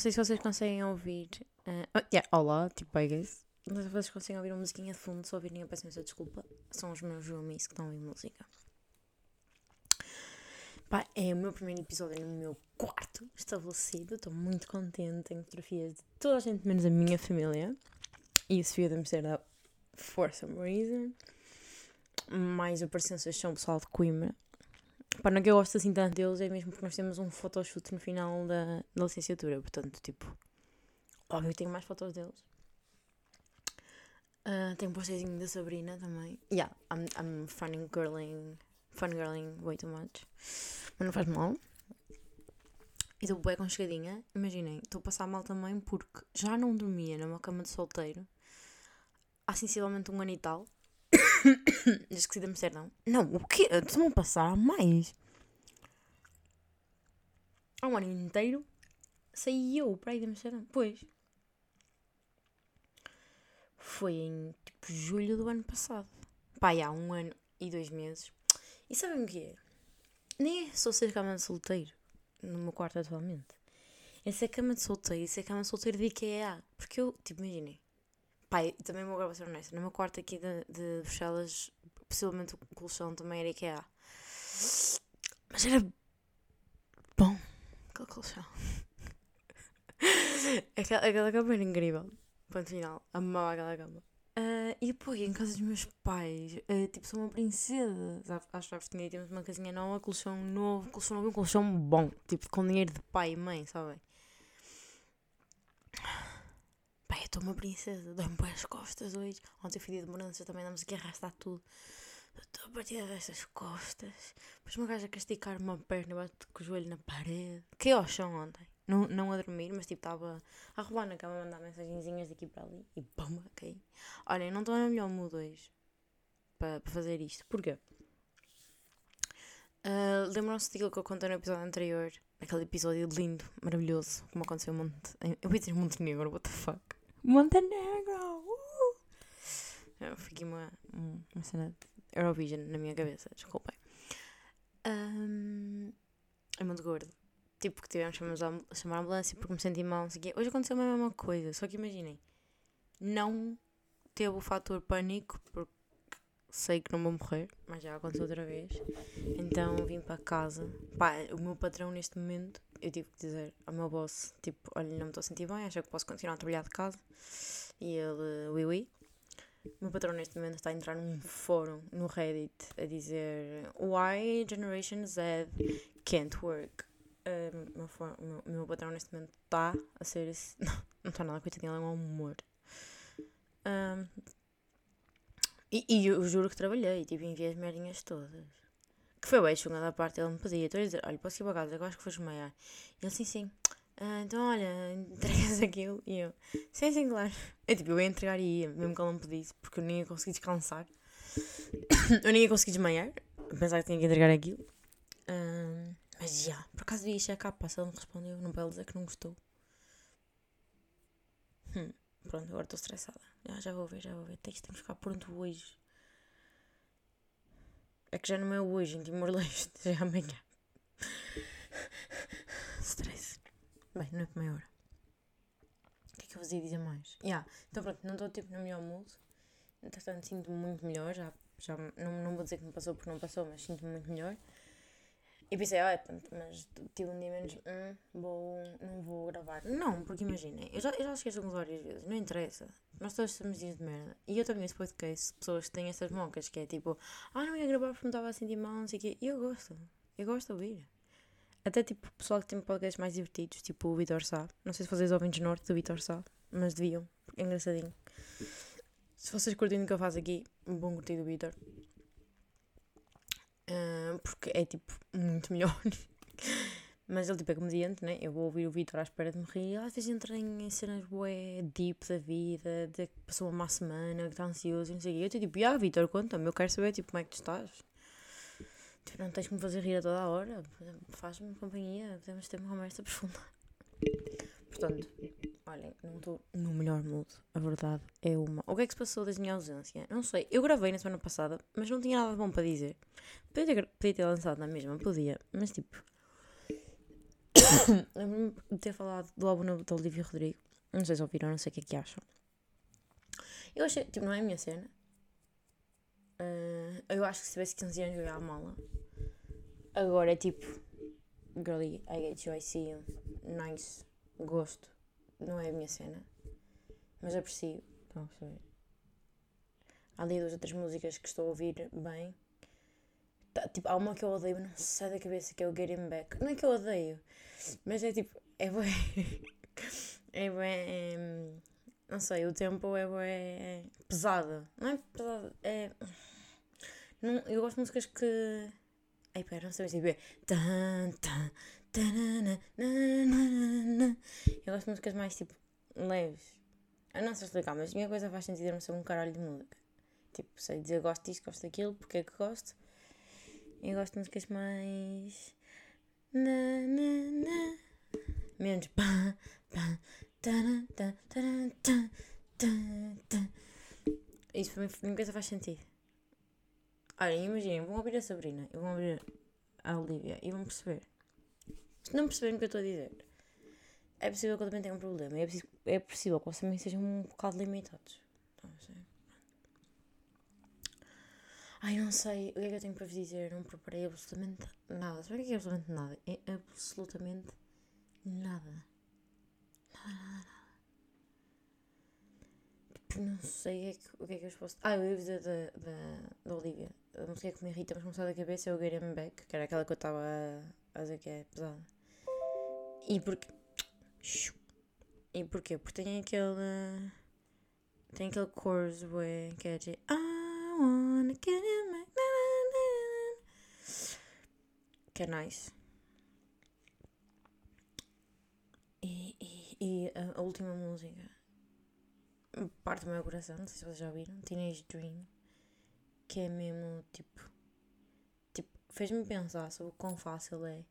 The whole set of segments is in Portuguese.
Não sei se vocês conseguem ouvir. Uh, oh, yeah, olá, tipo, I guess. Não sei se vocês conseguem ouvir uma musiquinha de fundo. Se ouvirem, eu peço imensa desculpa. São os meus roomies que estão a ouvir música. Pá, é o meu primeiro episódio no meu quarto estabelecido. Estou muito contente. Tenho fotografias de toda a gente, menos a minha família. E a Sofia da Amsterdã, for some reason. Mais a presença são o pessoal de Coimbra. Pá, não é que eu gosto assim tanto deles, é mesmo porque nós temos um photoshoot no final da, da licenciatura. Portanto, tipo, óbvio, tenho mais fotos deles. Uh, tenho um posterzinho da Sabrina também. Yeah, I'm, I'm fangirling, fangirling way too much. Mas não faz mal. E estou bem chegadinha. Imaginem, estou a passar mal também porque já não dormia numa cama de solteiro há sensivelmente um ano e tal. Desde que saí de Amsterdão. Não, o quê? Estão a passar mais. Há um ano inteiro saí eu para ir de Amsterdão. Pois. Foi em tipo julho do ano passado. Pá, há um ano e dois meses. E sabem o que é? Nem é só ser cama de solteiro no meu quarto atualmente. É ser cama de solteiro e ser cama de solteiro de IKEA. Porque eu, tipo, imaginei. Pai, também vou agora ser honesta. No meu quarto aqui de, de Bruxelas, possivelmente o colchão também era IKEA. Mas era bom aquele colchão. aquela, aquela cama era incrível. Ponto final. Amava aquela cama. Uh, e depois, em casa dos meus pais, uh, tipo, sou uma princesa. Que já tinha temos uma casinha nova, colchão novo, colchão novo um colchão bom. Tipo, com dinheiro de pai e mãe, sabem? Pai, eu estou uma princesa, dou-me bem as costas hoje. Ontem fui dia de mudança, também damos aqui a arrastar tudo. Estou a partir dessas costas. Depois uma gaja a casticar uma perna, bate com o joelho na parede. Que ao chão ontem. Não, não a dormir, mas tipo estava a roubar na cama, a mandar mensagenzinhas daqui para ali e pum, ok. Olha, não estou na melhor mood hoje para, para fazer isto. Porquê? Uh, Lembram-se daquilo que eu contei no episódio anterior? Aquele episódio lindo, maravilhoso, como aconteceu em Monte. Eu ia dizer Montenegro, what the fuck? Montenegro! Uh! Eu fiquei uma, uma cena de Eurovision na minha cabeça, desculpem. Um, é muito gordo. Tipo, que tivemos a chamar a ambulância porque me senti mal, não sei o quê. Hoje aconteceu a mesma coisa, só que imaginem, não teve o fator pânico porque sei que não vou morrer, mas já aconteceu outra vez. Então vim para casa. Pá, o meu patrão neste momento, eu tive que dizer ao meu boss, tipo, olha, não me estou a sentir bem, acho que posso continuar a trabalhar de casa. E ele, ui ui. O meu patrão neste momento está a entrar num fórum no Reddit a dizer Why Generation Z can't work? o, meu, meu, meu patrão neste momento está a ser esse. Não, não está nada, coitadinho, ele é um amor. Um, e, e eu juro que trabalhei, tipo, enviei as merdinhas todas. Que foi bem chunga da parte, ele me pedia. Estou a dizer, olha, posso ir para casa, eu acho que vou desmaiar. E ele, sim, sim. Ah, então, olha, entregas aquilo. E eu, sim, sim, claro. Eu, tipo, eu ia entregar e ia, mesmo que ele não pedisse, porque eu nem ia conseguir descansar. eu nem ia conseguir desmaiar. Pensar que tinha que entregar aquilo. Um, mas já, por acaso vi a capa, se ele não respondeu, não pode dizer que não gostou. Hum, pronto, agora estou estressada. Já, já vou ver, já vou ver. Tens, temos que ficar pronto hoje. É que já não é hoje, em Timor-Leste, já é amanhã. Stress. Bem, não é para meia hora. O que é que eu vos ia dizer mais? Yeah. Então pronto, não estou tipo no melhor mood. Entretanto, sinto-me muito melhor. Já, já não, não vou dizer que me passou porque não passou, mas sinto-me muito melhor. E pensei, ah, pronto, mas tive um dia menos, hum, vou, não vou gravar. Não, porque imaginem, eu já, eu já esqueço algumas várias vezes, não interessa. Nós todos temos dias de merda. E eu também nesse podcast, pessoas que têm essas moncas, que é tipo, ah, não ia gravar porque me estava a sentir mal, não sei o quê. E eu gosto, eu gosto de ouvir. Até tipo, pessoal que tem podcasts mais divertidos, tipo o Vitor Sá. Não sei se vocês ouvem de norte do Vitor Sá, mas deviam, porque é engraçadinho. Se vocês curtem o que eu faço aqui, um bom curtido do Vitor. Porque é tipo muito melhor. Mas ele tipo é comediante, né? Eu vou ouvir o Vitor à espera de me rir. Às vezes entra em cenas bué deep da vida, de que passou uma má semana, que está ansioso e não sei o quê. Eu estou tipo, ah, Vitor, conta-me, eu quero saber tipo como é que tu estás. Tipo, não tens que me fazer rir a toda a hora. Faz-me companhia, podemos ter uma conversa profunda. Portanto, olhem, não estou no melhor mood. A verdade é uma. O que é que se passou desde a minha ausência? Não sei. Eu gravei na semana passada, mas não tinha nada bom para dizer. Podia ter, podia ter lançado na mesma, podia, mas tipo. Lembro-me de ter falado do álbum novo Olivia Rodrigo. Não sei se ouviram, não sei o que é que acham. Eu achei, tipo, não é a minha cena. Uh, eu acho que se tivesse 15 anos eu ia à mala. Agora é tipo, girly, I get you, I see you, nice, gosto. Não é a minha cena. Mas aprecio. Estão a perceber? Há ali duas outras músicas que estou a ouvir bem. Tá, tipo, há uma que eu odeio, não sai da cabeça, que é o Getting Back. Não é que eu odeio, mas é tipo, é bem. é bem. É, não sei, o tempo é bem pesado. Não é pesado, é. Não, eu gosto de músicas que. Ai, pera, não sei se é. Tan, tan, eu gosto de músicas mais tipo leves. Eu não sei explicar, mas a minha coisa faz sentido eu não ser um caralho de música. Tipo, sei dizer gosto disto, gosto daquilo, porque é que gosto. Eu gosto de músicas mais. Na, na, na. Menos. Isso para mim, coisa faz sentido. Olhem, imaginem, vão ouvir a Sabrina e vão ouvir a Olivia e vão perceber. Se não perceberem o que eu estou a dizer, é possível que eu também tenha um problema. É é possível que vocês também sejam um bocado limitados. Então, Ai, não sei o que é que eu tenho para vos dizer. Não preparei absolutamente nada. Sabe o que é absolutamente nada? É absolutamente nada. Nada, nada, nada. Não sei o que, é que, o que é que eu posso. Ah, eu ia dizer da, da, da Olivia. A música que me irrita, mas começou da cabeça é o Get Him Back, que era aquela que eu estava a, dizer que é pesada. E porque. E porquê? Porque tem aquele. Tem aquele chorus que é de. Ah! wanna get in my... Que é nice. E, e, e a, última música parte do meu coração, não sei se vocês já ouviram, Teenage Dream, que é mesmo tipo. Tipo, fez-me pensar sobre o quão fácil é.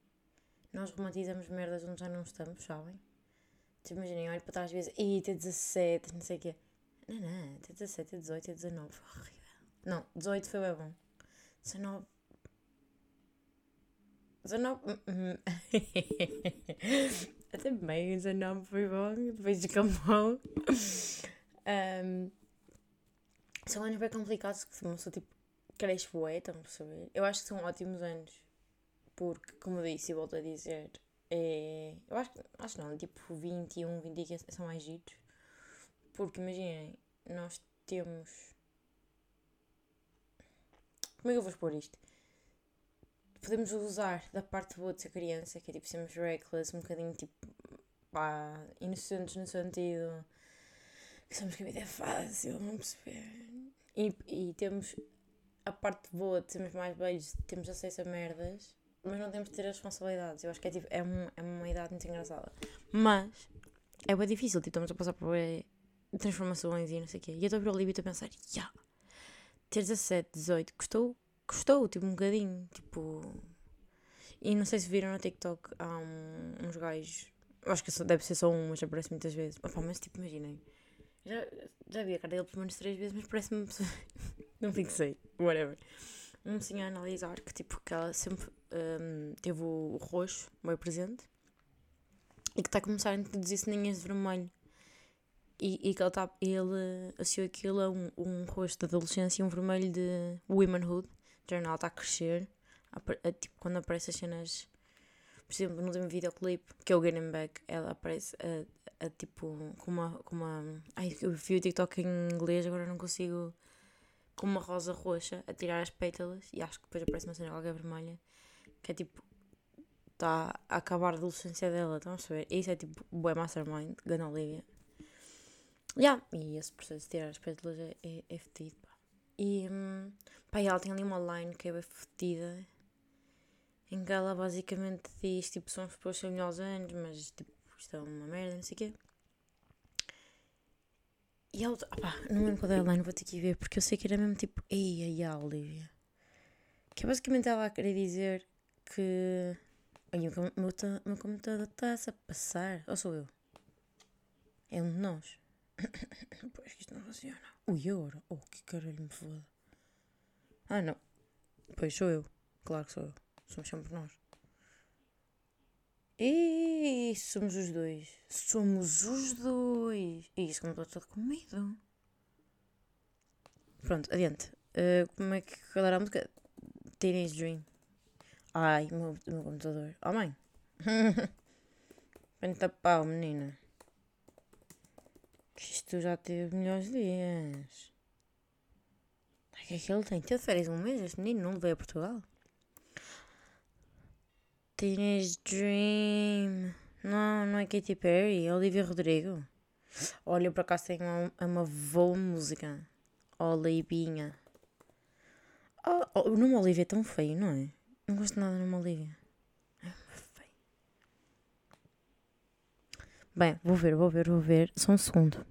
Nós romantizamos merdas onde já não estamos, sabem? Tipo, imaginem, olho para trás às vezes, e ter 17, não sei o quê. Não, não, ter 17, ter 18, ter 19, horrível. Não, 18 foi bem bom. 19. 19. Até bem, 19 foi bom. Depois descambou. Um, são anos bem complicados que uma pessoa tipo cresce bué, estão a perceber? Eu acho que são ótimos anos. Porque, como disse e volto a dizer, é, eu acho, acho não, tipo 21, 20 são mais giros. Porque imaginem, nós temos como é que eu vou expor isto? Podemos usar da parte boa de ser criança, que é tipo sermos reckless, um bocadinho tipo pá, inocentes no sentido que somos que a vida é fácil, não perceber. E, e temos a parte boa de sermos mais velhos, temos acesso a merdas, mas não temos de ter as responsabilidades. Eu acho que é, tipo, é, um, é uma idade muito engraçada. Mas é bem difícil, tipo, estamos a passar por transformações e não sei o quê. E eu estou a ver o estou a pensar, já, yeah, ter 17, 18, custou, custou, tipo, um bocadinho, tipo... E não sei se viram no TikTok, há um, uns gajos, acho que deve ser só um, mas aparece muitas vezes. Opa, mas tipo, imaginem, já, já vi a cara dele pelo menos três vezes, mas parece-me... não fixei, whatever. Um senhor a analisar que, tipo, que ela sempre um, teve o, roxo, meio presente, e que está a começar a introduzir ceninhas de vermelho e, e que ele, tá, ele associou aquilo a um, um rosto de adolescência e um vermelho de womanhood. Jornal está a crescer. A, a, tipo, quando aparecem as cenas, por exemplo, no último videoclipe, que é o Getting Back, ela aparece a, a, tipo com uma, com uma. Ai, eu vi o TikTok em inglês, agora não consigo. Com uma rosa roxa a tirar as pétalas e acho que depois aparece uma cena qualquer vermelha que é tipo. Está a acabar a adolescência dela, estão a saber? Isso é tipo o Mastermind, Gana Olivia. Yeah. E esse processo de tirar as pétalas é, é, é fedido, pá. E, hum, ela tem ali uma line que é fedida, em que ela basicamente diz, tipo, são os pessoas que aos anos, mas, tipo, isto é uma merda, não sei o quê. E ela, pá, não lembro qual é a line, vou ter que ver, porque eu sei que era mesmo, tipo, ei, ei, a Olivia. Que é basicamente ela a querer dizer que... Ai, o meu, meu computador está-se a passar. Ou sou eu? É um de nós. pois que isto não funciona. O euro? Oh, que caralho me foda. Ah, não. Pois sou eu. Claro que sou eu. Somos sempre nós. E somos os dois. Somos os dois. Ih, isso como estou todo com medo. Pronto, adiante. Uh, como é que era a música? Teenage Dream. Ai, o meu, meu computador. Oh mãe. Penta pau, menina. Isto já teve melhores dias. O que é que ele tem? Teve férias um mês? Este menino não veio a Portugal? Teenage Dream. Não, não é Katy Perry. É Olivia Rodrigo. Olha, por acaso tem uma, uma boa música. Olivia. Oh, oh, nome Olivia é tão feio, não é? Não gosto nada do nome Olivia. É feio. Bem, vou ver, vou ver, vou ver. Só um segundo.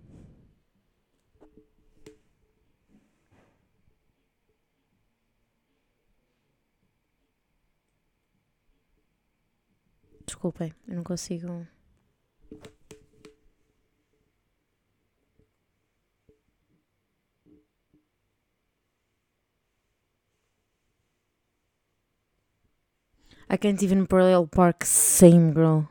Desculpem, eu não consigo. I can't even parallel park same girl.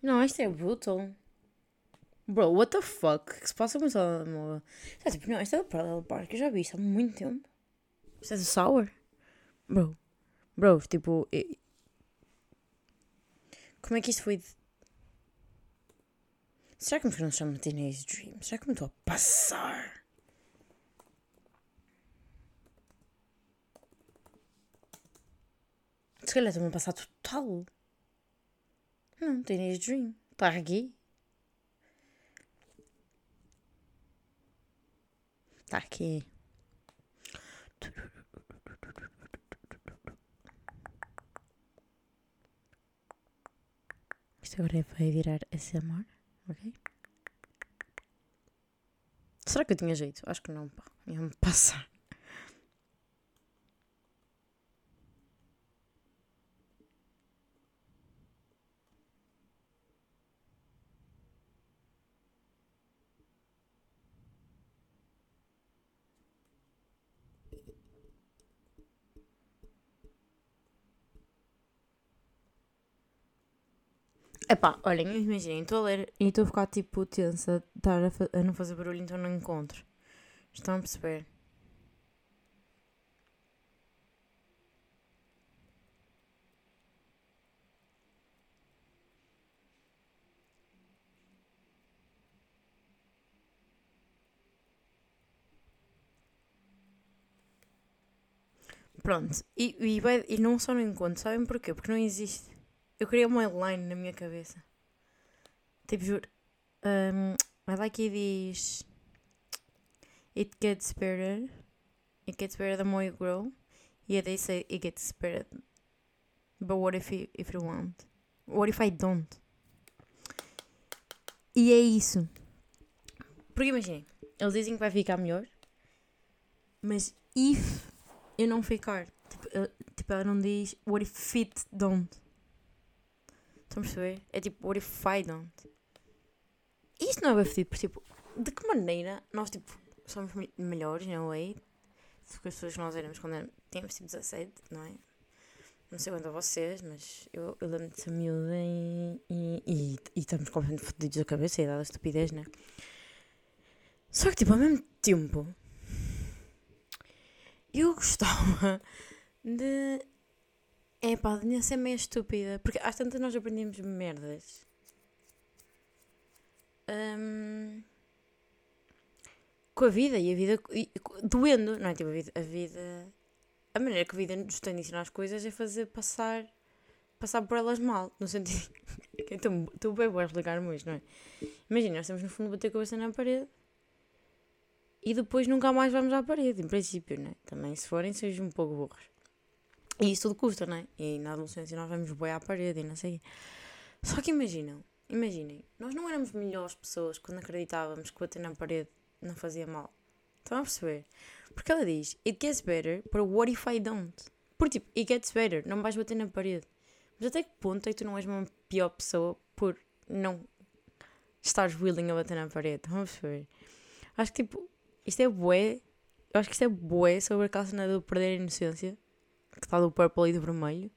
Não, isto é brutal. Bro, what the fuck? O que se passa com o telemóvel? É tipo, não, isto é do Parallel Park, eu já vi isto há muito tempo. Isto é do Sour? Bro, bro, tipo. Como é que isto foi. De... Será que não se Teenage Dream? Será que me estou a passar? Se calhar estou-me a passar total. Não, Teenage Dream. Está aqui. Tá aqui. Isto agora vai virar amor, ok? Será que eu tinha jeito? Acho que não, pá. Ia-me passar. Epá, olhem, imaginem, estou a ler e estou a ficar tipo tensa, estar a, a, não fazer barulho, então não encontro. Estão a perceber? Pronto, e, e, e não só não encontro, sabem porquê? Porque não existe. Eu queria uma line na minha cabeça. Tipo, juro. Um, I like it diz. It gets better. It gets better the more you grow. Yeah, they say it gets better. But what if you, if you want? What if I don't? E é isso. Porque imaginem, eles dizem que vai ficar melhor. Mas if eu não ficar. Tipo, tipo ela não diz what if it don't. Estão a perceber? É tipo, what if I don't? Isto não é bem fedido, porque tipo, de que maneira nós tipo, somos melhores, não é? Do que as pessoas que nós éramos quando tínhamos tipo 17, não é? Não sei quanto a vocês, mas eu, eu lembro de ser miúda e, e, e, e estamos completamente fodidos da cabeça e dada a estupidez, né? Só que tipo, ao mesmo tempo, eu gostava de é pá, devia ser meio estúpida. Porque às tantas nós aprendemos merdas. Um, com a vida e a vida e, doendo, não é? Tipo, a vida, a vida. A maneira que a vida nos tem de ensinar as coisas é fazer passar. Passar por elas mal. No sentido. então, tu bem vou explicar-me isto, não é? Imagina, nós temos no fundo bater a cabeça na parede e depois nunca mais vamos à parede, em princípio, não é? Também se forem, sejam um pouco burros. E isso tudo custa, não é? E na adolescência nós vamos boi à parede e não sei. Só que imaginam, imaginem, nós não éramos melhores pessoas quando acreditávamos que bater na parede não fazia mal. Estão a perceber? Porque ela diz, it gets better, but what if I don't? Porque tipo, it gets better, não vais bater na parede. Mas até que ponto é que tu não és uma pior pessoa por não estares willing a bater na parede? Estão a perceber? Acho que tipo, Isto é bué. Eu acho que isto é bué sobre aquela cena do perder a inocência. Que está do purple e do vermelho.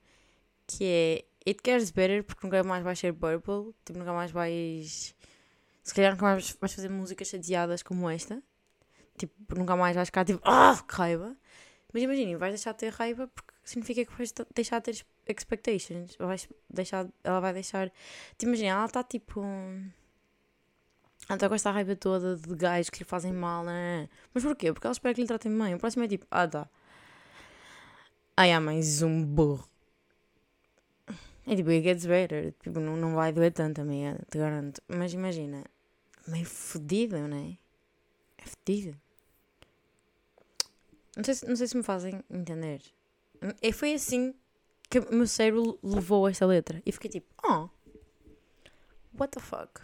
Que é. It gets better porque nunca mais vais ser purple. Tipo, nunca mais vais. Se calhar nunca mais vais fazer músicas chateadas como esta. Tipo, nunca mais vais ficar tipo. Ah, que raiva. Mas imaginem, vais deixar de ter raiva porque significa que vais deixar de ter expectations. Vais deixar, ela vai deixar. Te imagina, ela está tipo. Ela está com esta raiva toda de gajos que lhe fazem mal, né? Mas porquê? Porque ela espera que lhe tratem bem. O próximo é tipo, ah tá. Ai, há mais um burro. É tipo, it gets better. Tipo, não, não vai doer tanto também, te garanto. Mas imagina, meio fodido, né? É fodido. Não sei, se, não sei se me fazem entender. E foi assim que o meu cérebro levou esta letra. E fiquei tipo, oh, what the fuck?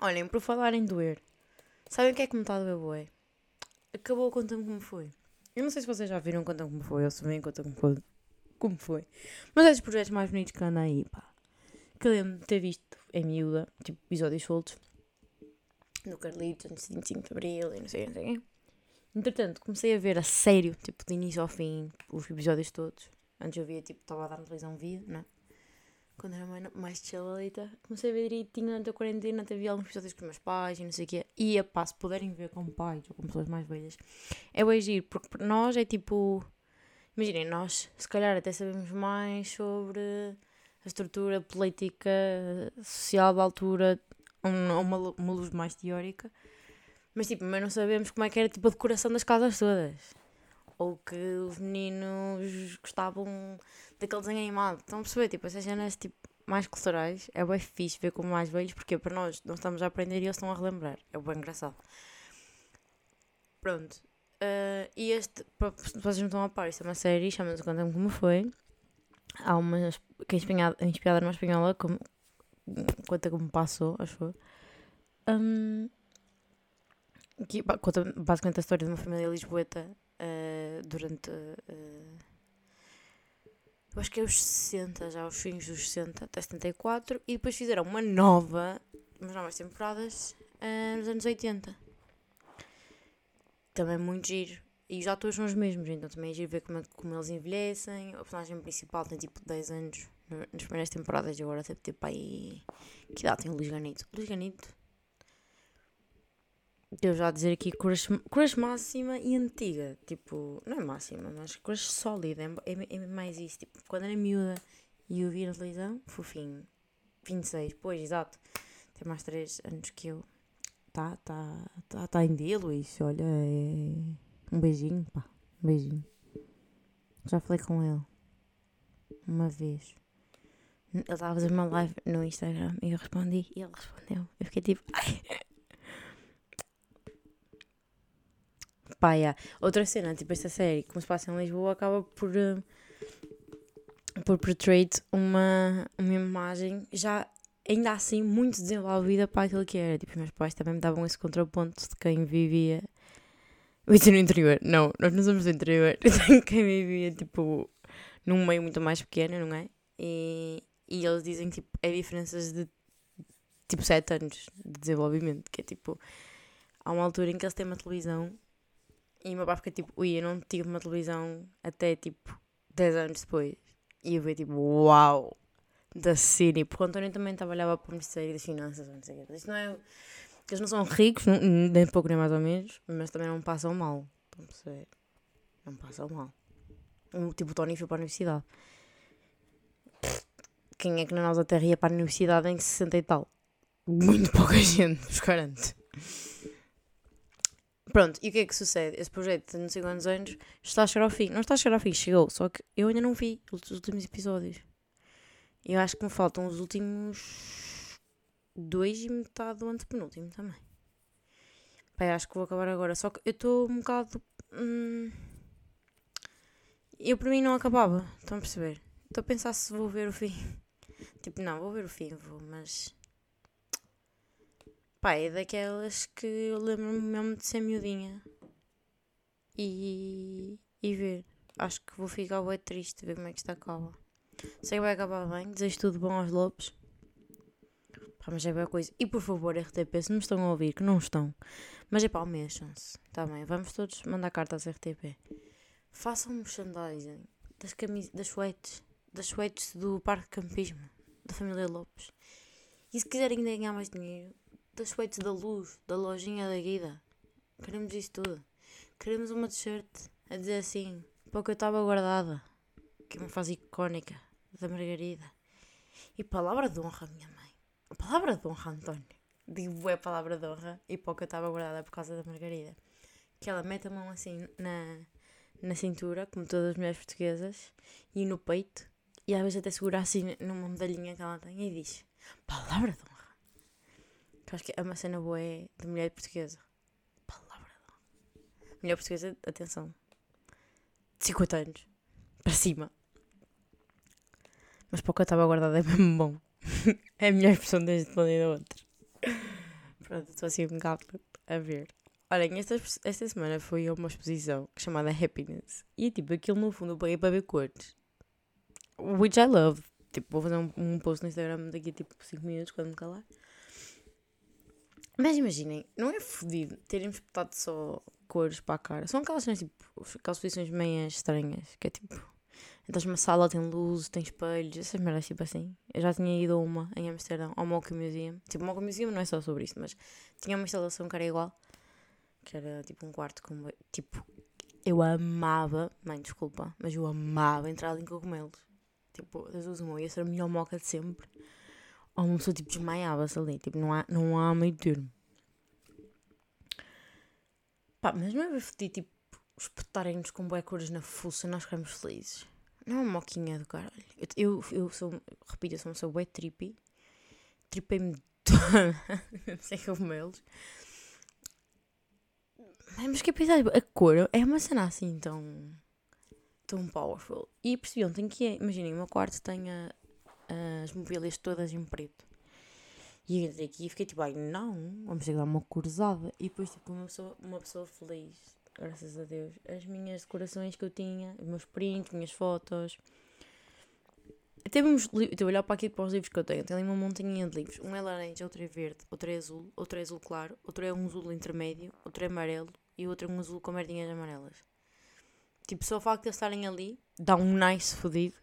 Olhem, por falar em doer, sabem o que é que me está a doer, boé? Acabou, conta-me como foi. Eu não sei se vocês já viram Conta-me como foi, ou se bem conta-me como, como foi. Mas é dos projetos mais bonitos que anda aí, pá. Que lembro de ter visto em miúda, tipo, episódios soltos. No Carlitos, de 25 de Abril e não sei, não sei. Entretanto, comecei a ver a sério, tipo, de início ao fim, os episódios todos. Antes eu via, tipo, estava a dar na televisão vídeo, né? Quando era mais, chilladita. Comecei a ver direitinho durante a quarentena, até vi alguns episódios com os meus pais e não sei o quê. E, a pá, se puderem ver com pais ou com pessoas mais velhas, é o agir, porque para nós é tipo... Imaginem, nós se calhar até sabemos mais sobre a estrutura política social da altura, uma, uma luz mais teórica. Mas tipo, mas não sabemos como é que era tipo a decoração das casas todas ou que os meninos gostavam daquele desenho animado. Estão a perceber? Tipo, essas cenas tipo, mais culturais é bem fixe ver como mais velhos, porque para nós nós estamos a aprender e eles estão a relembrar. É bem engraçado. Pronto. Uh, e este, para vocês não estão a par, isto é uma série, chama-se Conta-me Como Foi. Há uma que é inspirada, inspirada numa espanhola, como, conta como passou, acho um, que conta basicamente a história de uma família lisboeta uh, durante. Uh, eu acho que é os 60, já os fins dos 60 até 74, e depois fizeram uma nova, umas novas temporadas uh, nos anos 80. Também muito giro. E os atores são os mesmos, então também é giro ver como, é, como eles envelhecem. O personagem principal tem tipo 10 anos nas primeiras temporadas e agora deve ter tipo aí. Que idade tem o Luís Ganito? Luís Ganito eu já dizer aqui crush, crush máxima e antiga. Tipo, não é máxima, mas crush sólida. É, é, é mais isso. Tipo, quando era miúda e eu vi na televisão, fofinho. 26, pois, exato. Tem mais 3 anos que eu. Tá, tá, tá, tá em dia, Luís. Olha, é... um beijinho, pá. Um beijinho. Já falei com ele. Uma vez. Ele estava a fazer uma live no Instagram e eu respondi e ele respondeu. Eu fiquei tipo, ai. Pá, yeah. Outra cena, tipo, esta série, como se passa em Lisboa, acaba por, uh, por portray uma, uma imagem já ainda assim muito desenvolvida para aquilo que era. Tipo, meus pais também me davam esse contraponto de quem vivia. Isso no interior, não, nós não somos do interior. quem vivia, tipo, num meio muito mais pequeno, não é? E, e eles dizem tipo, é diferenças de tipo 7 anos de desenvolvimento, que é tipo, há uma altura em que eles têm uma televisão e o meu pai fica tipo, ui, eu não tive uma televisão até tipo 10 anos depois. E eu vi tipo, uau, da Cine. Porque o António também trabalhava para o Ministério das Finanças, não sei o. Isto não é. Eles não são ricos, nem pouco nem mais ou menos, mas também não passam mal. Estão a perceber? Não passam mal. Tipo, o Tony foi para a universidade. Quem é que na nossa terra ia para a universidade em 60 e tal? Muito pouca gente, vos garanto. Pronto, e o que é que sucede? Esse projeto de não sei quantos anos está a chegar ao fim. Não está a chegar ao fim, chegou, só que eu ainda não vi os últimos episódios. Eu acho que me faltam os últimos dois e metade do antepenúltimo também. Pai, acho que vou acabar agora. Só que eu estou um bocado. Hum, eu para mim não acabava, estão a perceber? Estou a pensar se vou ver o fim. Tipo, não, vou ver o fim, vou, mas Pá, é daquelas que eu lembro-me mesmo de ser miudinha e, e ver. Acho que vou ficar bem triste ver como é que isto acaba. Sei que vai acabar bem, desejo tudo bom aos lobos. Pá, mas é boa coisa. E por favor, RTP, se me estão a ouvir, que não estão, mas é pá, mexam-se. Tá bem, vamos todos mandar cartas RTP. Façam merchandising das camisas, das suetes, das suetes do Parque Campismo, da família Lopes. E se quiserem ganhar mais dinheiro, das suetes da Luz, da lojinha da Guida. Queremos isso tudo. Queremos uma t-shirt a dizer assim, para o que eu estava guardada, que é uma fase icónica da Margarida. E palavra de honra, minha mãe. Palavra de honra, António. Digo, é palavra de honra. E para o que eu estava guardada por causa da Margarida. Que ela mete a mão assim na, na cintura, como todas as mulheres portuguesas, e no peito. E às vezes até segura assim numa medalhinha que ela tem e diz: Palavra de honra. Que acho que é uma cena boa é de mulher portuguesa. Palavra honra. Mulher portuguesa, atenção. De 50 anos. Para cima. Mas para o que eu estava guardada é mesmo bom. é a melhor expressão desde da outra. Pronto, estou assim um bocado a ver. Olhem, esta, esta semana foi a uma exposição chamada Happiness. E tipo, aquilo no fundo eu paguei para ver cores. Which I love. Tipo, vou fazer um, um post no Instagram daqui a tipo 5 minutos quando me calar. Mas imaginem, não é fodido terem espetado só cores para a cara. São aquelas cenas tipo, aquelas posições meias estranhas. Que é tipo, entras numa sala, tem luz, tem espelhos, essas merdas tipo assim. Eu já tinha ido a uma em Amsterdão, ao Mocha Museum. Tipo, o Mocha Museum não é só sobre isso, mas tinha uma instalação que era igual. Que era tipo um quarto com. Tipo, eu amava. Mãe, desculpa, mas eu amava entrar ali em cogumelos. Tipo, das duas uma, ia ser a melhor moca de sempre. Ou uma pessoa tipo desmaiava-se ali. Tipo, não há, não há meio termo. Pá, mas não é fodido, tipo, espetarem-nos com bué cores na fuça, nós ficamos felizes. Não é uma moquinha do caralho. Eu, eu, eu sou, repito, eu sou uma pessoa bué trippy. Tripei-me toda. Sem cogumelos. Mas que pensar, a cor é uma cena assim tão. tão powerful. E percebi ontem que é. Imaginem, o meu quarto tem a, as mobílias todas em preto. E entrei aqui e fiquei tipo, ai não, vamos que dar uma corzada. E depois, tipo, uma pessoa, uma pessoa feliz, graças a Deus. As minhas decorações que eu tinha, os meus prints, minhas fotos. Até vamos estou a olhar para aqui para os livros que eu tenho. Tenho ali uma montanha de livros. Um é laranja, outro é verde, outro é azul, outro é azul claro, outro é um azul intermédio, outro é amarelo e outro é um azul com merdinhas amarelas. Tipo, só o facto de eles estarem ali dá um nice fodido.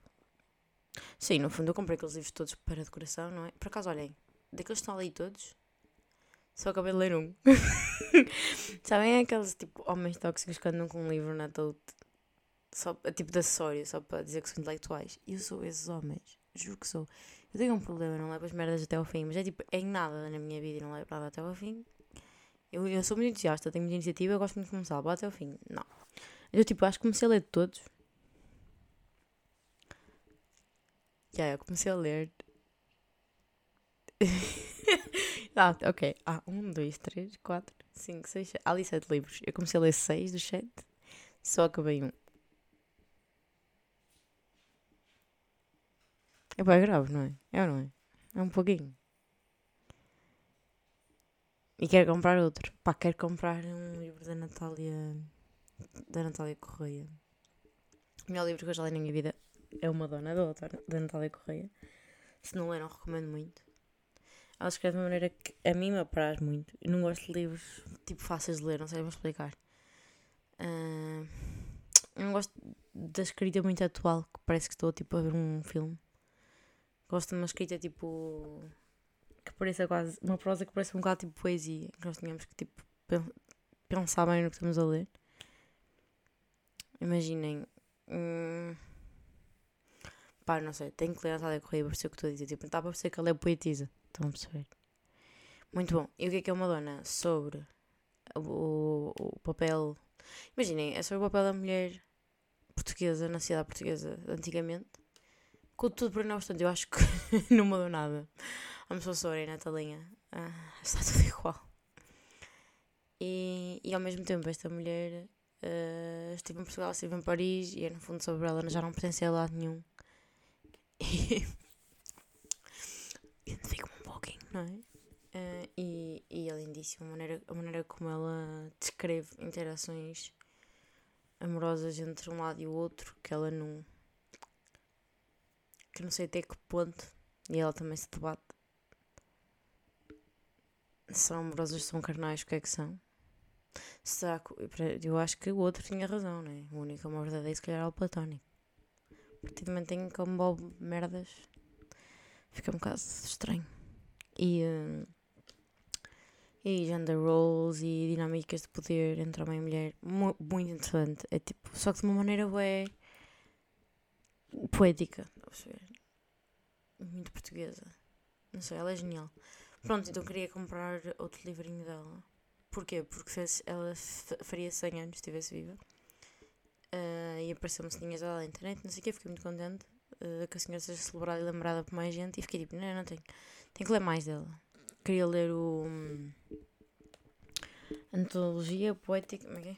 Sim, no fundo eu comprei aqueles livros todos para decoração, não é? Por acaso, olhem, daqueles que estão ali todos, só acabei de ler um. Sabem aqueles tipo homens tóxicos que andam com um livro na tote? Só, tipo de acessório, só para dizer que são intelectuais. Eu sou esses homens, juro que sou. Eu tenho um problema, não levo as merdas até ao fim, mas é tipo, é em nada na minha vida e não levo nada até ao fim. Eu, eu sou muito entusiasta, tenho muita iniciativa, eu gosto muito de começar, vou até ao fim. Não. Eu tipo, acho que comecei a ler todos. Já, yeah, eu comecei a ler. ah, ok. Ah, um, dois, três, quatro, cinco, seis, sete. Ali sete livros. Eu comecei a ler seis dos sete, só acabei um. É bem grave, não é? É ou não é? É um pouquinho. E quero comprar outro. Pá, quero comprar um livro da Natália. Da Natália Correia. O melhor livro que eu já li na minha vida é Uma Dona da outra, da Natália Correia. Se não leram, recomendo muito. Ela escreve de uma maneira que a mim me apraz muito. Eu não gosto de livros tipo fáceis de ler, não sei como explicar. Uh, eu não gosto da escrita muito atual, que parece que estou tipo a ver um filme. Gosto de uma escrita tipo. que pareça quase. uma prosa que parece um bocado tipo poesia, que nós tínhamos que tipo pensar bem no que estamos a ler. Imaginem. Hum, pá, não sei, tenho que ler a Natália Correia para perceber o que estou a dizer. Tipo, está para perceber que ela é poetisa. Estão a perceber? Muito bom. E o que é que é uma dona? Sobre o, o papel. Imaginem, é sobre o papel da mulher portuguesa na sociedade portuguesa antigamente. Com tudo para não obstante, eu acho que não mudou nada. I'm so sorry, Natalinha. Ah, está tudo igual. E, e ao mesmo tempo, esta mulher uh, esteve em Portugal, esteve em Paris e é no fundo sobre ela, já não pertencia a lado nenhum. Identifico-me um pouquinho, não é? Uh, e, e além disso, a maneira, a maneira como ela descreve interações amorosas entre um lado e o outro, que ela não. que não sei até que ponto, e ela também se debate. são amorosos, são carnais, o que é que são? Será eu acho que o outro tinha razão, né? O único amor verdadeiro, se calhar, era o platónico. Partir do momento em que envolve merdas, fica um bocado estranho. E, uh, e gender roles e dinâmicas de poder entre homem e mulher, mu muito interessante. É tipo, só que de uma maneira é poética, muito portuguesa. Não sei, ela é genial. Pronto, então queria comprar outro livrinho dela. Porquê? Porque ela faria 100 anos se estivesse viva. Uh, e apareceu-me ceninhas dela na internet, não sei o que, fiquei muito contente uh, que a senhora seja celebrada e lembrada por mais gente. E fiquei tipo, não, não tenho. Tenho que ler mais dela. Queria ler o. Um, Antologia Poética. Como é que é?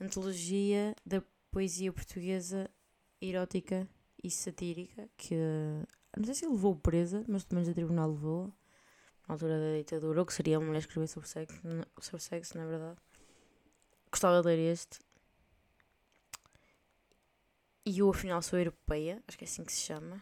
Antologia da Poesia Portuguesa Erótica e Satírica, que não sei se levou presa, mas pelo menos a tribunal levou na altura da ditadura, ou que seria uma mulher escrever sobre sexo, sobre sexo, na verdade. Gostava de ler este. E eu, afinal, sou europeia, acho que é assim que se chama.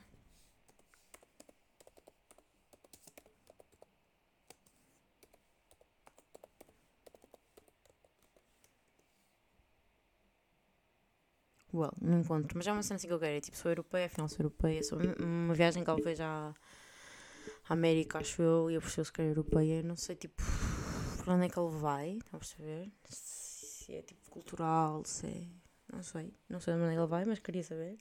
well, não encontro, mas é uma cena assim que eu quero. É tipo, sou europeia, afinal sou europeia. Sou uma viagem que fez à, América, acho eu, e a perceber se que é europeia. Não sei, tipo, para onde é que ele vai, estão a perceber? Se é tipo cultural, se é. Não sei, não sei de onde ele vai, mas queria saber.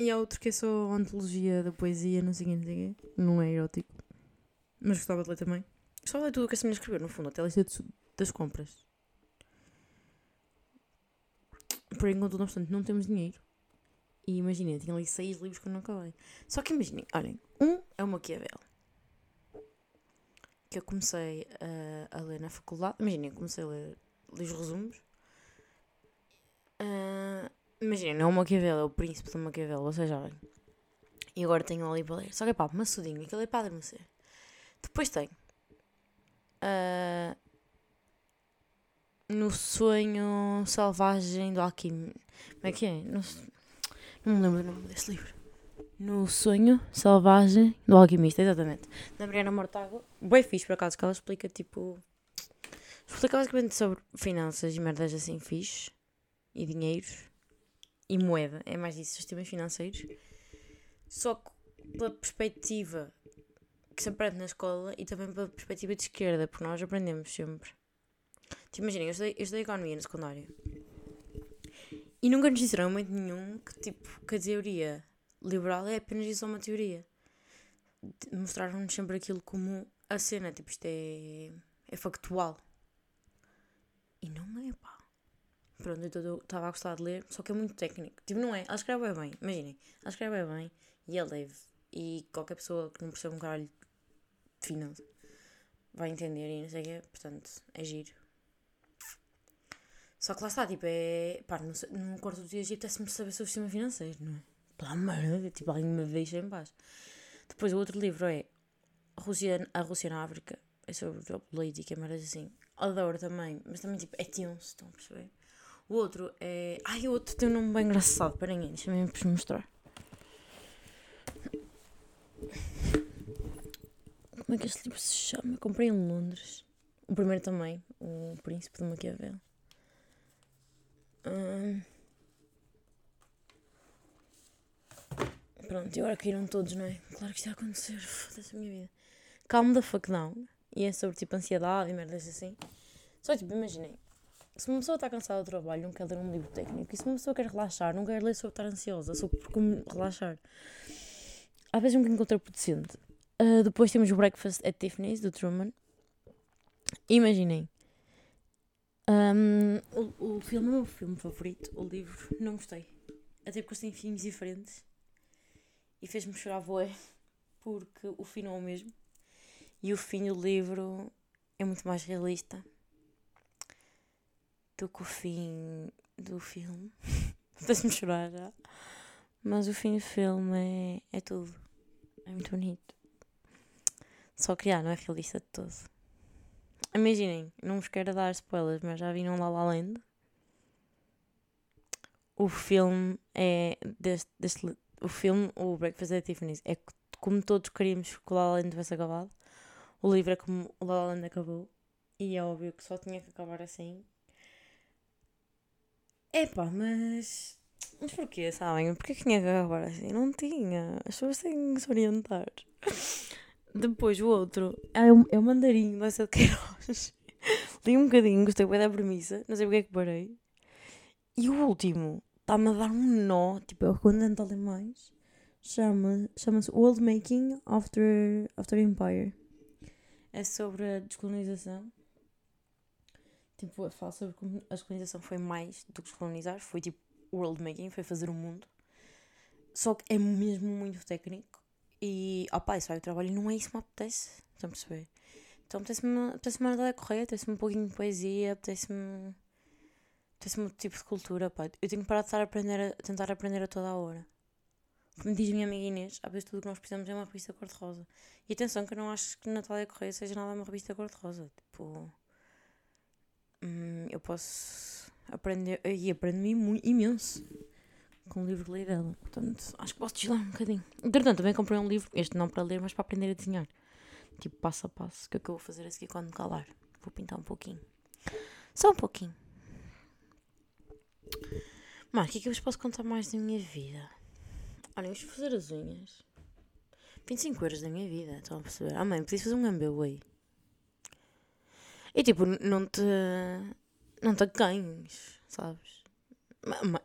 E há outro que é só antologia da poesia, não sei o não sei Não é erótico. Mas gostava de ler também. Gostava de ler tudo o que essa menina escreveu, no fundo, até a lista das compras. Por enquanto, não obstante, não temos dinheiro. E imaginem, tinha ali seis livros que eu não acabei. Só que imaginem, olhem, um é o Maquiavel. Que eu comecei a, a ler na faculdade. Imaginem, comecei a ler, li os resumos. Uh, imaginem, não é o Maquiavel, é o príncipe do Maquiavel, vocês já olhem. E agora tenho ali para ler. Só que é pá, maçudinho, aquilo é para adormecer. Depois tenho. Uh, no sonho selvagem do alquimista. Como é que é? No, não me lembro do nome desse livro. No sonho selvagem do alquimista, exatamente. Da Mariana Mortágua. Bem fixe, por acaso, que ela explica tipo. Explica basicamente sobre finanças e merdas assim fixe. E dinheiros. E moeda. É mais isso, sistemas financeiros. Só que pela perspectiva que se aprende na escola e também pela perspectiva de esquerda, porque nós aprendemos sempre Tipo, imaginem, eu estudei, eu estudei economia no secundário. E nunca nos disseram momento nenhum que, tipo, que a teoria liberal é apenas isso uma teoria. Mostraram-nos sempre aquilo como a cena, tipo, isto é, é factual. E não é, pá. Pronto, então eu estava a gostar de ler, só que é muito técnico. Tipo, não é? Ela escreve bem, imaginem. Ela escreve bem e é leve. E qualquer pessoa que não perceba um caralho de vai entender e não sei o quê. Portanto, é giro. Só que lá está, tipo, é. Pá, no, no quarto do dia apetece-me saber sobre o sistema financeiro, não é? Pela amor, tipo, alguém me deixa em paz. Depois o outro livro é A Rússia na África, é sobre política, é mas assim. Adoro também, mas também, tipo, é tenso, estão a perceber? O outro é. Ai, o outro tem um nome bem engraçado, ninguém, deixa-me mostrar. Como é que este livro se chama? Eu comprei em Londres. O primeiro também, O Príncipe de Maquiavel. Hum. Pronto, e agora caíram todos, não é? Claro que isto ia acontecer. Foda-se a minha vida. Calm the fuck down. E é sobre tipo ansiedade e merdas assim. Só tipo, imaginei. Se uma pessoa está cansada do trabalho, não quer ler um livro técnico. E se uma pessoa quer relaxar, não quer ler sobre estar ansiosa, sobre como relaxar. Às vezes é um bocadinho contraproducente. Uh, depois temos o Breakfast at Tiffany's, do Truman. Imaginem. Um, o, o filme é o meu filme favorito, o livro não gostei. Até porque tem filmes diferentes e fez-me chorar voé porque o fim não é o mesmo. E o fim do livro é muito mais realista do que o fim do filme. Fez-me chorar já. Mas o fim do filme é, é tudo. É muito bonito. Só que já não é realista de todo. Imaginem, não vos quero dar spoilers, mas já viram La La Land? O filme é deste, deste o filme, o Breakfast at Tiffany's, é como todos queríamos que o La La Land tivesse acabado. O livro é como o La La Land acabou. E é óbvio que só tinha que acabar assim. Epá, mas. Mas porquê, sabem? Porquê que tinha que acabar assim? Não tinha. As pessoas têm que se orientar. Depois o outro é o, é o mandarim dessa de Queiroz. Li um bocadinho, gostei bem da premissa, não sei porque é que parei. E o último está-me a dar um nó, tipo, ando a ler mais, chama, chama-se World Making After, After Empire. É sobre a descolonização. Tipo, fala sobre como a descolonização foi mais do que descolonizar, foi tipo world making, foi fazer o mundo. Só que é mesmo muito técnico. E, opá, isso vai o trabalho não é isso que me apetece. Estão a perceber? Então apetece-me apetece uma Ardália Correia, apetece-me um pouquinho de poesia, apetece-me. apetece-me outro tipo de cultura, pá. Eu tenho que parar de estar a, aprender a, tentar aprender a toda a hora. Como diz minha amiga Inês, às vezes tudo o que nós precisamos é uma revista cor-de-rosa. E atenção, que eu não acho que Natália Correia seja nada uma revista cor-de-rosa. Tipo. Hum, eu posso aprender. E aprendi imenso com o livro que li dela. Portanto, acho que posso deslar um bocadinho. Entretanto, também comprei um livro, este não para ler, mas para aprender a desenhar. Tipo, passo a passo. O que é que eu vou fazer a seguir quando calar? Vou pintar um pouquinho. Só um pouquinho. Mas o que é que eu vos posso contar mais da minha vida? Olha, vamos fazer as unhas. 25 euros da minha vida, estão a perceber? Ah, mãe, podias fazer um MBA. E tipo, não te. Não te ganhes, sabes?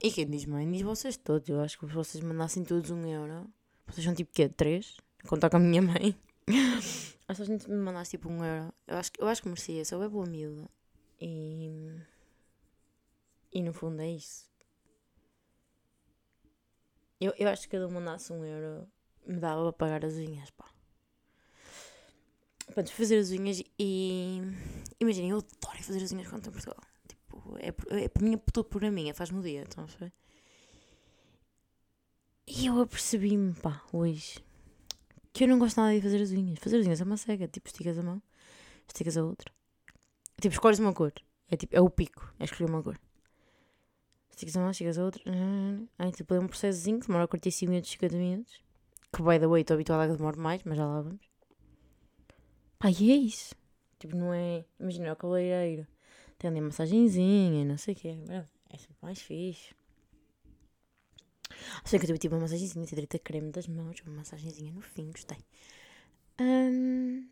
E quem diz mãe? Diz vocês todos. Eu acho que se vocês mandassem todos um euro. Vocês são tipo quê? Três? Contar com a minha mãe. Acho que a gente me mandasse tipo um euro. Eu acho, eu acho que merecia, sou bem boa miúda. E. E no fundo é isso. Eu, eu acho que cada um mandasse um euro me dava para pagar as unhas, pá. Pronto, fazer as unhas e. Imaginem, eu adoro fazer as unhas quando estou em Portugal. Tipo, é, é para mim, tudo por a minha, faz-me o dia, a ver? E eu apercebi-me, pá, hoje, que eu não gosto nada de fazer as unhas. Fazer as unhas é uma cega, tipo, esticas a mão, esticas a outra. Tipo, escolhes uma cor. É tipo, é o pico, é escolher uma cor. Esticas a mão, esticas a outra. Aí, tipo, é um processozinho que demora 45 minutos, 50 minutos. Que, by the way, estou habituada a que demore mais, mas já lá vamos. Pá, e é isso. Tipo, não é. Imagina, é o cabeleireiro. Tem ali a massagenzinha, não sei o quê. É sempre mais fixe. Sei que eu tive tipo uma massagenzinha, tive direito a creme das mãos, uma massagenzinha no fim, gostei. Um,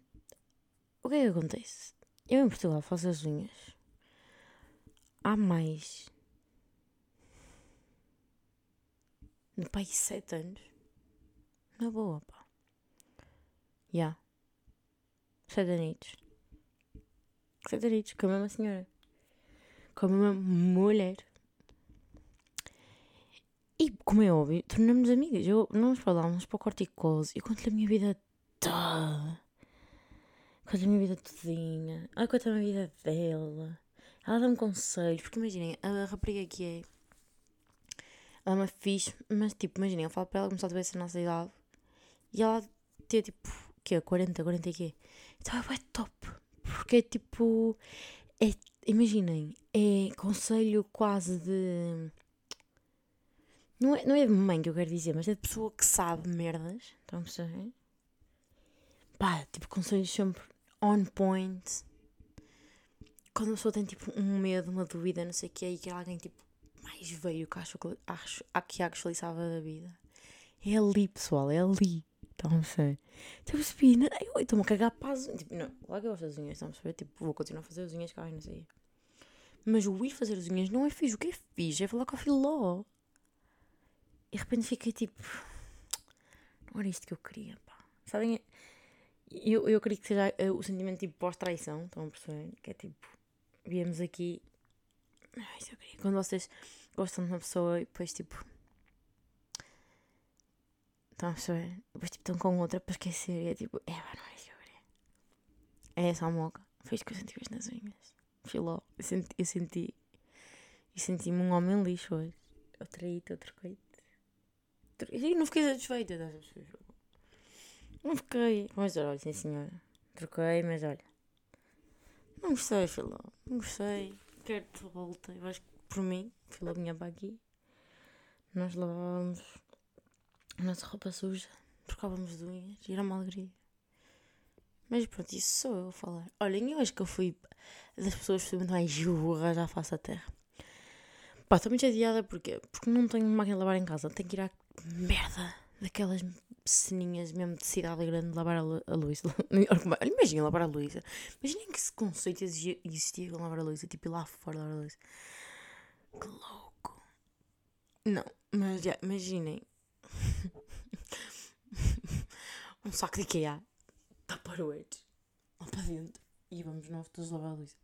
o que é que acontece? Eu em Portugal faço as unhas há mais de pai sete anos. Na boa, pá. Já. Yeah. Sete anitos. Sete anitos, com a mesma senhora. Com a mesma mulher. E, como é óbvio, tornamos amigas. Eu, nós falámos para o corticose. Eu conto-lhe a minha vida toda. Conto-lhe a minha vida todinha. Ela conta a minha vida dela. Ela dá-me conselhos. Porque imaginem, a rapariga que é. Ela uma fixe. Mas, tipo, imaginem, eu falo para ela começar a ver a nossa idade. E ela ter, tipo, que 40, 40 e quê? Então é top. Porque é tipo. É, imaginem, é conselho quase de não é, não é de mãe que eu quero dizer, mas é de pessoa que sabe merdas. Estão a perceber? Pá, tipo, conselhos sempre on point. Quando a pessoa tem tipo um medo, uma dúvida, não sei o que, e que alguém tipo mais veio que acho que, acho, que a sabe da vida. É ali, pessoal, é ali. Estão a perceber? Tipo, espina, eu estou-me a cagar para as unhas. Tipo, não, lá que eu gosto das unhas, estão a perceber? Tipo, vou continuar a fazer as unhas, cá, não sei. Mas o ir fazer as unhas não é fixe. O que é fixe é falar com a filó. E de repente fiquei tipo. Não era isto que eu queria, pá. Sabem? Eu, eu queria que seja uh, o sentimento tipo pós-traição, estão a perceber? Que é tipo. Viemos aqui. Isso eu queria. Quando vocês gostam de uma pessoa e depois tipo. Estão a perceber? Depois tipo estão com outra para esquecer e é tipo. É, não é isso que eu queria. É essa a moca. Foi isto que eu senti hoje nas unhas. Filó. Eu senti. Eu senti. Senti-me um homem lixo hoje. Eu traí-te, eu troquei e não fiquei satisfeita dessas pessoas. Não fiquei. Mas olha, sim senhora. Troquei, mas olha. Não gostei, filó. Não gostei. Quero-te de volta. Eu acho que por mim, filó vinha para aqui. Nós lavávamos a nossa roupa suja. trocávamos de unhas e era uma alegria. Mas pronto, isso sou eu a falar. Olhem, eu acho que eu fui das pessoas possivelmente mais burras à face da terra. Pá, estou muito chateada porque, porque não tenho máquina de lavar em casa. Tenho que ir à merda daquelas ceninhas mesmo de cidade grande de lavar a, a luz. Imagina lavar a luz. Imaginem que esse conceito existia, com lavar a luz. Tipo ir lá fora lavar a luz. Que louco. Não, mas já, imaginem. um saco de IKEA. Tupperwares. Lá para dentro. E vamos nós todos lavar a luz.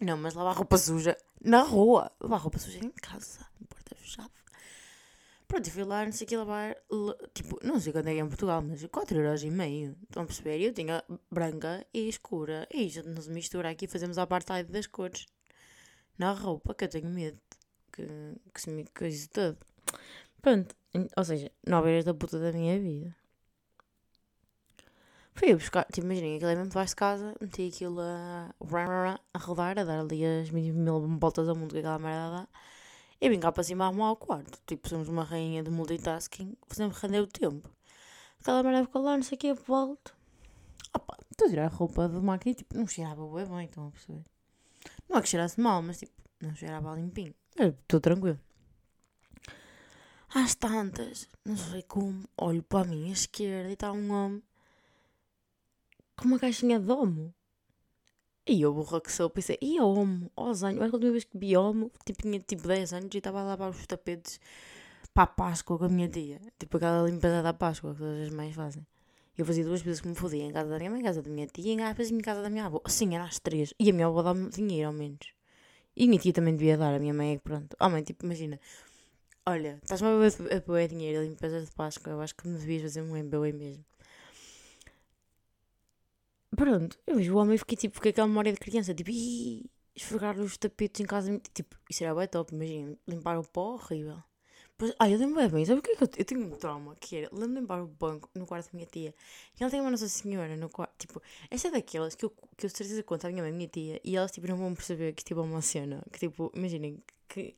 Não, mas lavar roupa suja na rua. Lavar roupa suja em casa. Porta fechada. Pronto, fui lá, não sei o que, lavar. Tipo, não sei quando é que é em Portugal, mas 4 euros e meio. Estão a perceber? Eu tinha branca e escura. E já nos mistura aqui fazemos a apartheid das cores. Na roupa, que eu tenho medo. Que, que se me coisa todo. Pronto, ou seja, 9 euros da puta da minha vida. Fui a buscar, tipo, imaginem, aquilo é mesmo debaixo de casa, meti aquilo a, a rodar, a dar ali as mil, mil voltas ao mundo que aquela merda dá. E vim cá para cima arrumar ao quarto. Tipo, somos uma rainha de multitasking, fazemos render o tempo. Aquela merda ficou lá, não sei o que, volto. Opa, estou a tirar a roupa de máquina e tipo, não cheirava bem bem, estão a perceber? Não é que cheirasse mal, mas tipo, não cheirava limpinho. Estou tranquilo. Às tantas, não sei como, olho para a minha esquerda e está um homem com uma caixinha de homo. E eu, burra que sou, pensei, e homo, aos anos, acho que a última vez que vi homo, tipo, tinha tipo 10 anos e estava a lavar os tapetes para a Páscoa com a minha tia. Tipo aquela limpeza da Páscoa que todas as mães fazem. Eu fazia duas vezes que me fodia, em casa da minha mãe, em casa da minha tia e às em casa da minha avó. Sim, era às três. E a minha avó dava-me dinheiro, ao menos. E a minha tia também devia dar, a minha mãe é que pronto. Oh mãe, tipo, imagina, olha, estás-me a beber dinheiro, limpeza de Páscoa, eu acho que me devias fazer um MBA mesmo. Pronto, eu vejo o homem e fiquei tipo, com aquela memória de criança, tipo, esfregar os tapetes em casa, tipo, isso era bem top, imagina, limpar o pó, horrível. Depois, ah, eu lembro bem, sabe o que é que eu, eu tenho um trauma, que era, lembro de limpar o banco no quarto da minha tia, e ela tem uma Nossa Senhora no quarto, tipo, essa é daquelas que eu, que eu certeza conto à minha mãe e minha tia, e elas, tipo, não vão perceber que, tipo, é uma cena, que, tipo, imaginem, que,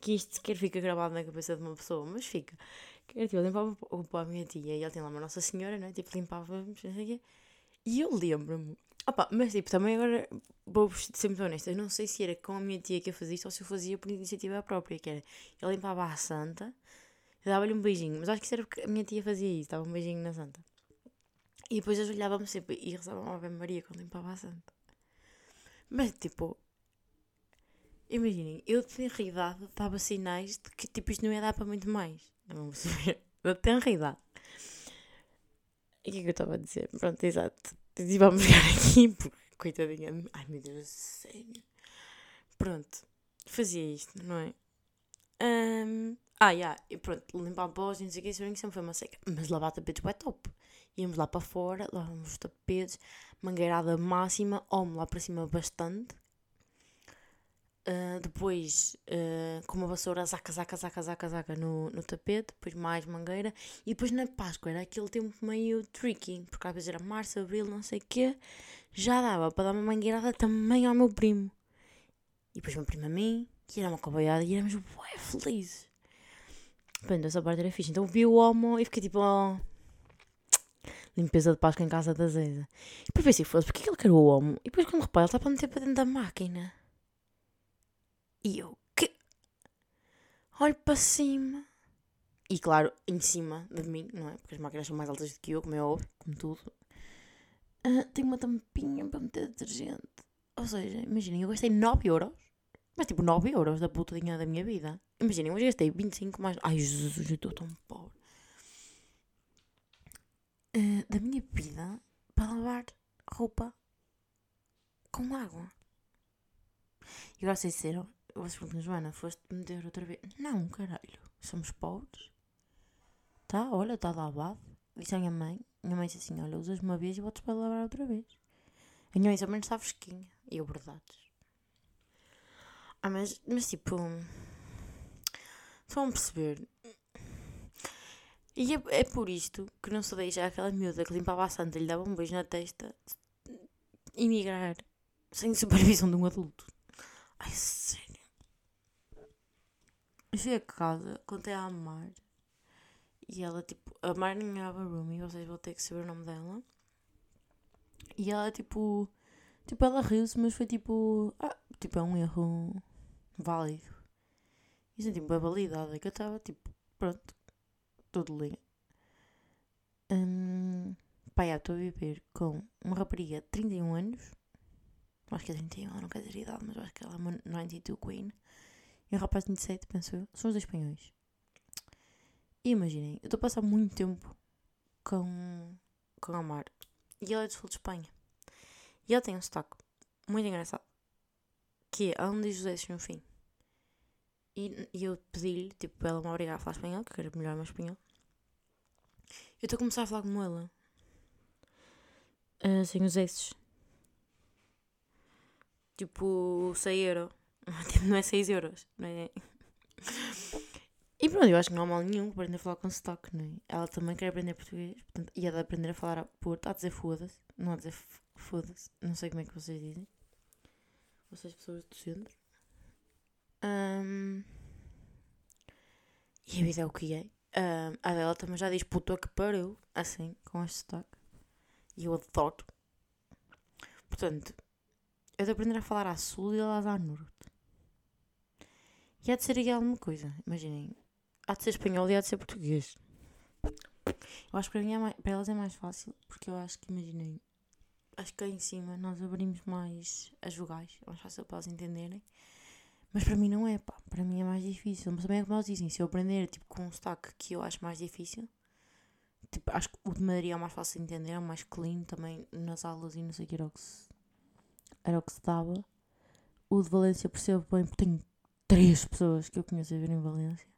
que isto sequer fica gravado na cabeça de uma pessoa, mas fica. Que era, tipo, eu limpava o pó à minha tia, e ela tem lá uma Nossa Senhora, né, tipo, limpava, não sei o quê, e eu lembro-me. Opa, mas tipo, também agora vou ser muito honesta. Eu não sei se era com a minha tia que eu fazia isto ou se eu fazia por iniciativa própria. Que era, eu limpava a santa, dava-lhe um beijinho. Mas acho que isso era porque a minha tia fazia isso, dava um beijinho na santa. E depois ajoelhava-me sempre e rezava uma Ave Maria quando limpava a santa. Mas tipo, imaginem, eu de tenra idade dava sinais de que tipo isto não ia dar para muito mais. Não perceber? Eu de tenra idade. E o que é que eu estava a dizer? Pronto, exato. E vamos ficar aqui, porque coitadinha. Ai meu Deus, sério. Pronto, fazia isto, não é? Um, ah, já, yeah, e pronto, limpar pós e não sei o que, sempre foi uma seca. Mas lavar tapetes é top. Íamos lá para fora, lavávamos os tapetes, mangueirada máxima, homem lá para cima bastante, Uh, depois, uh, com uma vassoura, zaca, zaca, zaca, zaca, zaca no, no tapete, depois mais mangueira, e depois na Páscoa era aquele tempo meio tricky, porque às vezes era março, abril, não sei o quê, já dava para dar uma mangueirada também ao meu primo. E depois meu primo a mim, que era uma cobaiada, e éramos bué felizes. Pronto, essa parte era fixe. Então vi o homo e fiquei tipo, oh, limpeza de Páscoa em casa da Zeza. E depois pensei, fosse, porque que ele quer o homo? E depois quando reparo, ele está para meter para dentro da máquina. E eu, que? Olho para cima. E claro, em cima de mim, não é? Porque as máquinas são mais altas do que eu, como é óbvio, como tudo. Uh, tenho uma tampinha para meter detergente. Ou seja, imaginem, eu gastei 9 euros. Mas tipo, 9 euros da putadinha da minha vida. Imaginem, eu gastei 25 mais. Ai Jesus, eu estou tão pobre. Uh, da minha vida para lavar roupa com água. E agora sei ser vocês perguntam, Joana, foste meter outra vez? Não, caralho. Somos pobres. Tá, olha, está lavado. Disse à minha mãe. Minha mãe disse assim: olha, usas uma vez e voltas para lavar outra vez. A minha mãe menos está fresquinha. E eu, verdades. Ah, mas, mas tipo. Só vão perceber. E é, é, por isto que não se deixa aquela miúda que limpava a santa e lhe dava um beijo na testa emigrar sem supervisão de um adulto. Ai, sério. Cheguei a casa, contei a amar. E ela, tipo, a Marnie Abarumi, vocês vão ter que saber o nome dela. E ela, tipo, tipo, ela riu-se, mas foi tipo, ah, tipo, é um erro válido. Isso é tipo, é validade, é que eu estava, tipo, pronto, tudo lindo. Hum, já estou a viver com uma rapariga de 31 anos. Acho que é 31, ela não quer dizer idade, mas acho que ela é uma 92 Queen. E um rapaz de 27, penso eu. São os dois espanhóis. E imaginem, eu estou a passar muito tempo com, com a Mar. E ela é do sul de Espanha. E ela tem um sotaque muito engraçado. Que é, diz José no fim. E, e eu pedi-lhe, tipo, para ela me obrigar a falar espanhol, que era melhor meu espanhol. Eu estou a começar a falar como ela. Uh, sem os esses. Tipo, 6 euros. Tipo, não é 6 euros, não é? E pronto, eu acho que não há mal nenhum aprender a falar com sotaque, não é? Ela também quer aprender português, portanto, e há de aprender a falar a Porto, a dizer foda-se, não a dizer foda-se, não sei como é que vocês dizem. Vocês, pessoas do centro. Um, e a vida é o que é. Um, a dela também já diz puta que pariu, assim, com este sotaque. E eu adoro. Portanto, eu de aprender a falar a sul e ela a norte. E há de ser aqui alguma coisa, imaginem. Há de ser espanhol e há de ser português. Eu acho que para, mim é mais, para elas é mais fácil, porque eu acho que, imaginem, acho que cá em cima nós abrimos mais as vogais, é mais fácil para elas entenderem. Mas para mim não é, pá, para mim é mais difícil. Mas também é como elas dizem, se eu aprender tipo, com um sotaque que eu acho mais difícil, tipo, acho que o de Madrid é mais fácil de entender, é mais clean também nas aulas e não sei o que era o que se, era o que se dava. O de Valência percebo bem, porque tenho três pessoas que eu conheço a ver em Valência.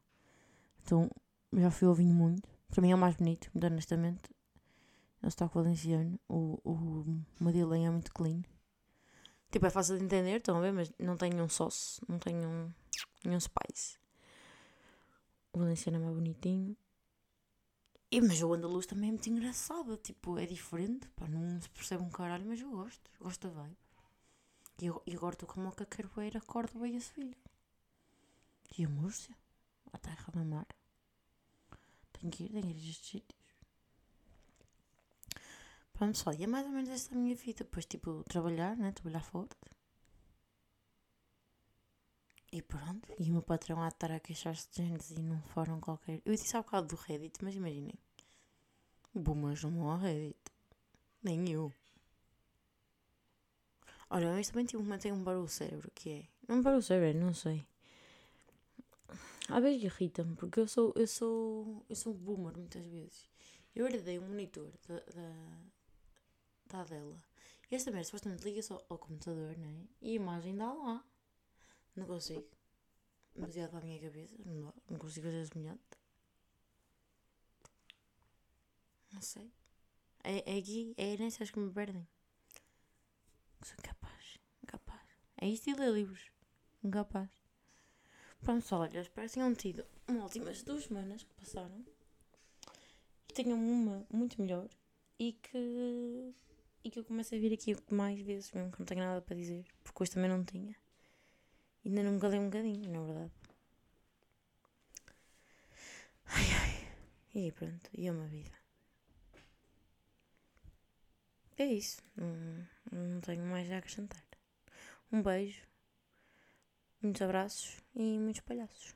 Então já fui ouvindo muito. Para mim é o mais bonito, muito honestamente. É o sotaque valenciano. O, o Madeleine é muito clean. Tipo, é fácil de entender, estão a ver? Mas não tem nenhum sauce, não tem nenhum, nenhum spice. O valenciano é mais bonitinho. E, mas o andaluz também é muito engraçado. Tipo, é diferente. Pá, não se percebe um caralho, mas eu gosto. Gosto da vibe. E, e agora estou com uma cacaroeira, Córdoba e a Sevilha. E a Múrcia. A terra da mar. Tenho que ir, tenho que ir a estes sítios. Pronto, só. E é mais ou menos esta a minha vida. Depois, tipo, trabalhar, né? Trabalhar forte. E pronto. E o meu patrão há de estar a queixar-se de gente e num fórum qualquer. Eu disse há bocado do Reddit, mas imaginem. Boomers não vão ao Reddit. Nem eu. Olha, também tipo, mantém um barulho cérebro, que é. Não barulho cérebro, não sei. Às vezes irrita-me, porque eu sou, eu sou. Eu sou boomer muitas vezes. Eu herdei um monitor da, da, da Adela. E esta merda supostamente liga-se ao, ao, computador, né? E a imagem dá lá. Não consigo. Demasiado para a minha cabeça. Não, não consigo fazer semelhante. Não sei. É, é aqui, é nessas que me perdem. Sou incapaz. Incapaz. É isto e ler livros. Incapaz. Pronto, olha, espero que tenham tido uma últimas duas semanas que passaram. Que tenham uma muito melhor. E que e que eu comecei a vir aqui mais vezes, mesmo que não tenho nada para dizer, porque hoje também não tinha. Ainda me galei um bocadinho, na verdade. Ai ai. E pronto, e é uma vida. É isso. Não, não tenho mais a acrescentar. Um beijo, muitos abraços e muitos palhaços.